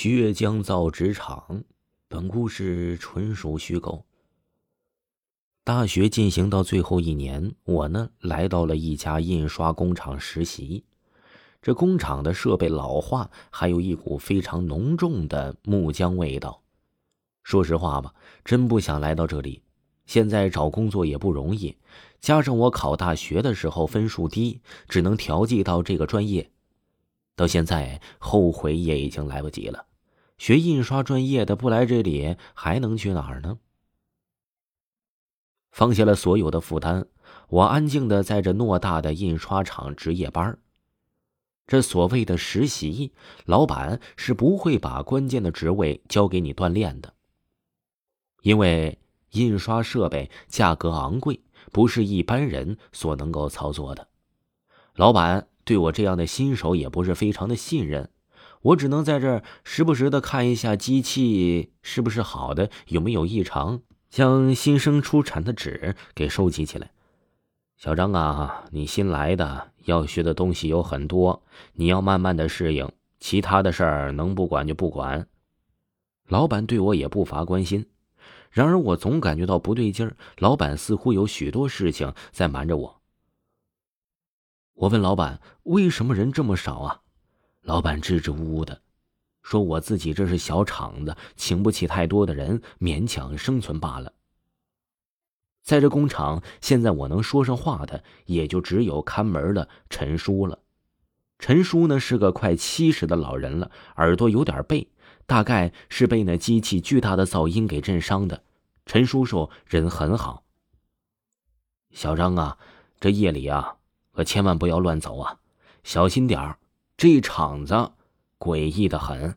血浆造纸厂，本故事纯属虚构。大学进行到最后一年，我呢来到了一家印刷工厂实习。这工厂的设备老化，还有一股非常浓重的木浆味道。说实话吧，真不想来到这里。现在找工作也不容易，加上我考大学的时候分数低，只能调剂到这个专业。到现在后悔也已经来不及了。学印刷专业的不来这里，还能去哪儿呢？放下了所有的负担，我安静的在这偌大的印刷厂值夜班。这所谓的实习，老板是不会把关键的职位交给你锻炼的，因为印刷设备价格昂贵，不是一般人所能够操作的。老板。对我这样的新手也不是非常的信任，我只能在这儿时不时的看一下机器是不是好的，有没有异常，将新生出产的纸给收集起来。小张啊，你新来的，要学的东西有很多，你要慢慢的适应，其他的事儿能不管就不管。老板对我也不乏关心，然而我总感觉到不对劲儿，老板似乎有许多事情在瞒着我。我问老板：“为什么人这么少啊？”老板支支吾吾的说：“我自己这是小厂子，请不起太多的人，勉强生存罢了。”在这工厂，现在我能说上话的，也就只有看门的陈叔了。陈叔呢是个快七十的老人了，耳朵有点背，大概是被那机器巨大的噪音给震伤的。陈叔叔人很好。小张啊，这夜里啊。可千万不要乱走啊，小心点儿！这厂子诡异的很。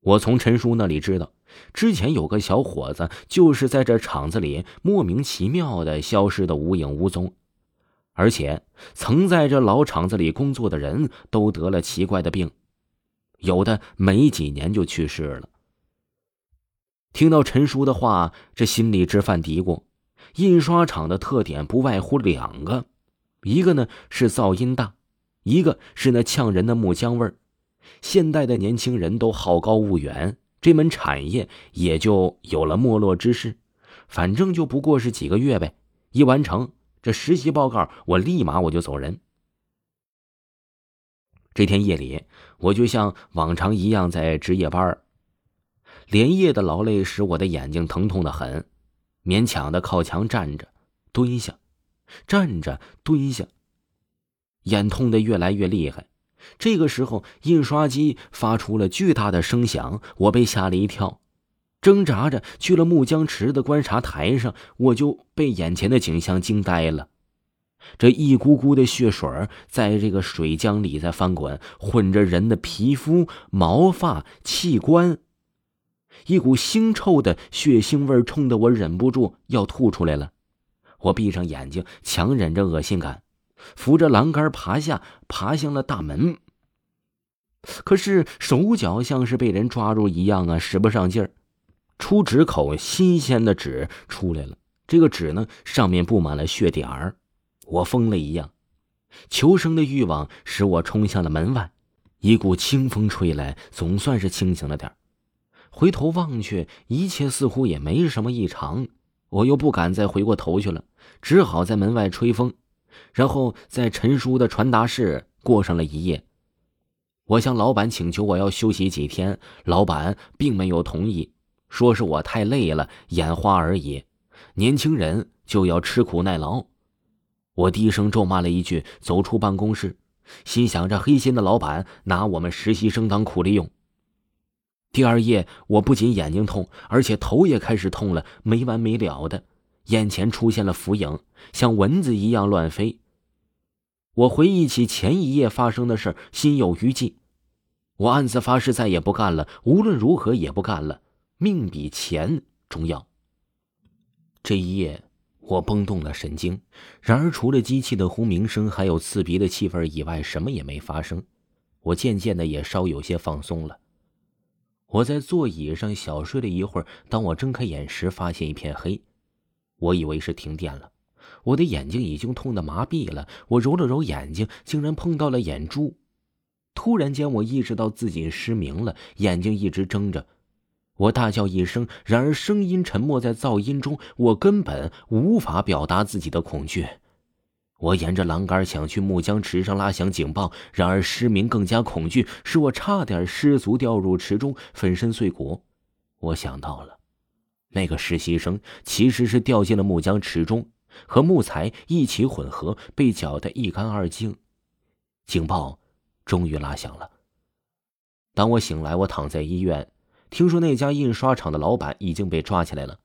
我从陈叔那里知道，之前有个小伙子就是在这厂子里莫名其妙的消失的无影无踪，而且曾在这老厂子里工作的人都得了奇怪的病，有的没几年就去世了。听到陈叔的话，这心里直犯嘀咕：印刷厂的特点不外乎两个。一个呢是噪音大，一个是那呛人的木浆味儿。现代的年轻人都好高骛远，这门产业也就有了没落之势。反正就不过是几个月呗，一完成这实习报告，我立马我就走人。这天夜里，我就像往常一样在值夜班连夜的劳累使我的眼睛疼痛的很，勉强的靠墙站着，蹲下。站着，蹲下。眼痛的越来越厉害。这个时候，印刷机发出了巨大的声响，我被吓了一跳，挣扎着去了木浆池的观察台上，我就被眼前的景象惊呆了。这一股股的血水在这个水浆里在翻滚，混着人的皮肤、毛发、器官，一股腥臭的血腥味冲得我忍不住要吐出来了。我闭上眼睛，强忍着恶心感，扶着栏杆爬下，爬向了大门。可是手脚像是被人抓住一样啊，使不上劲儿。出纸口，新鲜的纸出来了。这个纸呢，上面布满了血点儿。我疯了一样，求生的欲望使我冲向了门外。一股清风吹来，总算是清醒了点儿回头望去，一切似乎也没什么异常。我又不敢再回过头去了，只好在门外吹风，然后在陈叔的传达室过上了一夜。我向老板请求我要休息几天，老板并没有同意，说是我太累了，眼花而已。年轻人就要吃苦耐劳。我低声咒骂了一句，走出办公室，心想：这黑心的老板拿我们实习生当苦力用。第二夜，我不仅眼睛痛，而且头也开始痛了，没完没了的。眼前出现了浮影，像蚊子一样乱飞。我回忆起前一夜发生的事，心有余悸。我暗自发誓，再也不干了，无论如何也不干了，命比钱重要。这一夜，我绷动了神经，然而除了机器的轰鸣声，还有刺鼻的气味以外，什么也没发生。我渐渐的也稍有些放松了。我在座椅上小睡了一会儿，当我睁开眼时，发现一片黑，我以为是停电了。我的眼睛已经痛得麻痹了，我揉了揉眼睛，竟然碰到了眼珠，突然间，我意识到自己失明了，眼睛一直睁着。我大叫一声，然而声音沉没在噪音中，我根本无法表达自己的恐惧。我沿着栏杆想去木浆池上拉响警报，然而失明更加恐惧，使我差点失足掉入池中，粉身碎骨。我想到了，那个实习生其实是掉进了木浆池中，和木材一起混合，被搅得一干二净。警报终于拉响了。当我醒来，我躺在医院。听说那家印刷厂的老板已经被抓起来了，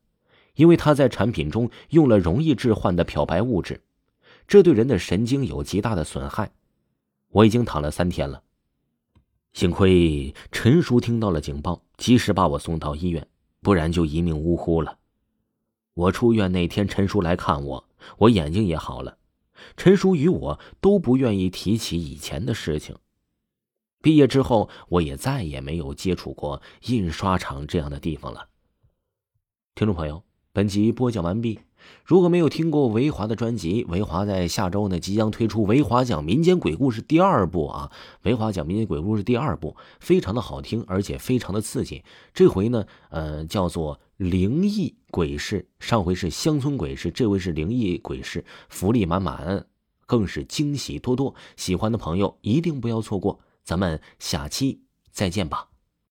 因为他在产品中用了容易致幻的漂白物质，这对人的神经有极大的损害。我已经躺了三天了。幸亏陈叔听到了警报，及时把我送到医院，不然就一命呜呼了。我出院那天，陈叔来看我，我眼睛也好了。陈叔与我都不愿意提起以前的事情。毕业之后，我也再也没有接触过印刷厂这样的地方了。听众朋友，本集播讲完毕。如果没有听过维华的专辑，维华在下周呢即将推出《维华讲民间鬼故事》第二部啊，《维华讲民间鬼故事》第二部非常的好听，而且非常的刺激。这回呢，呃，叫做灵异鬼事，上回是乡村鬼事，这回是灵异鬼事，福利满满，更是惊喜多多。喜欢的朋友一定不要错过。咱们下期再见吧。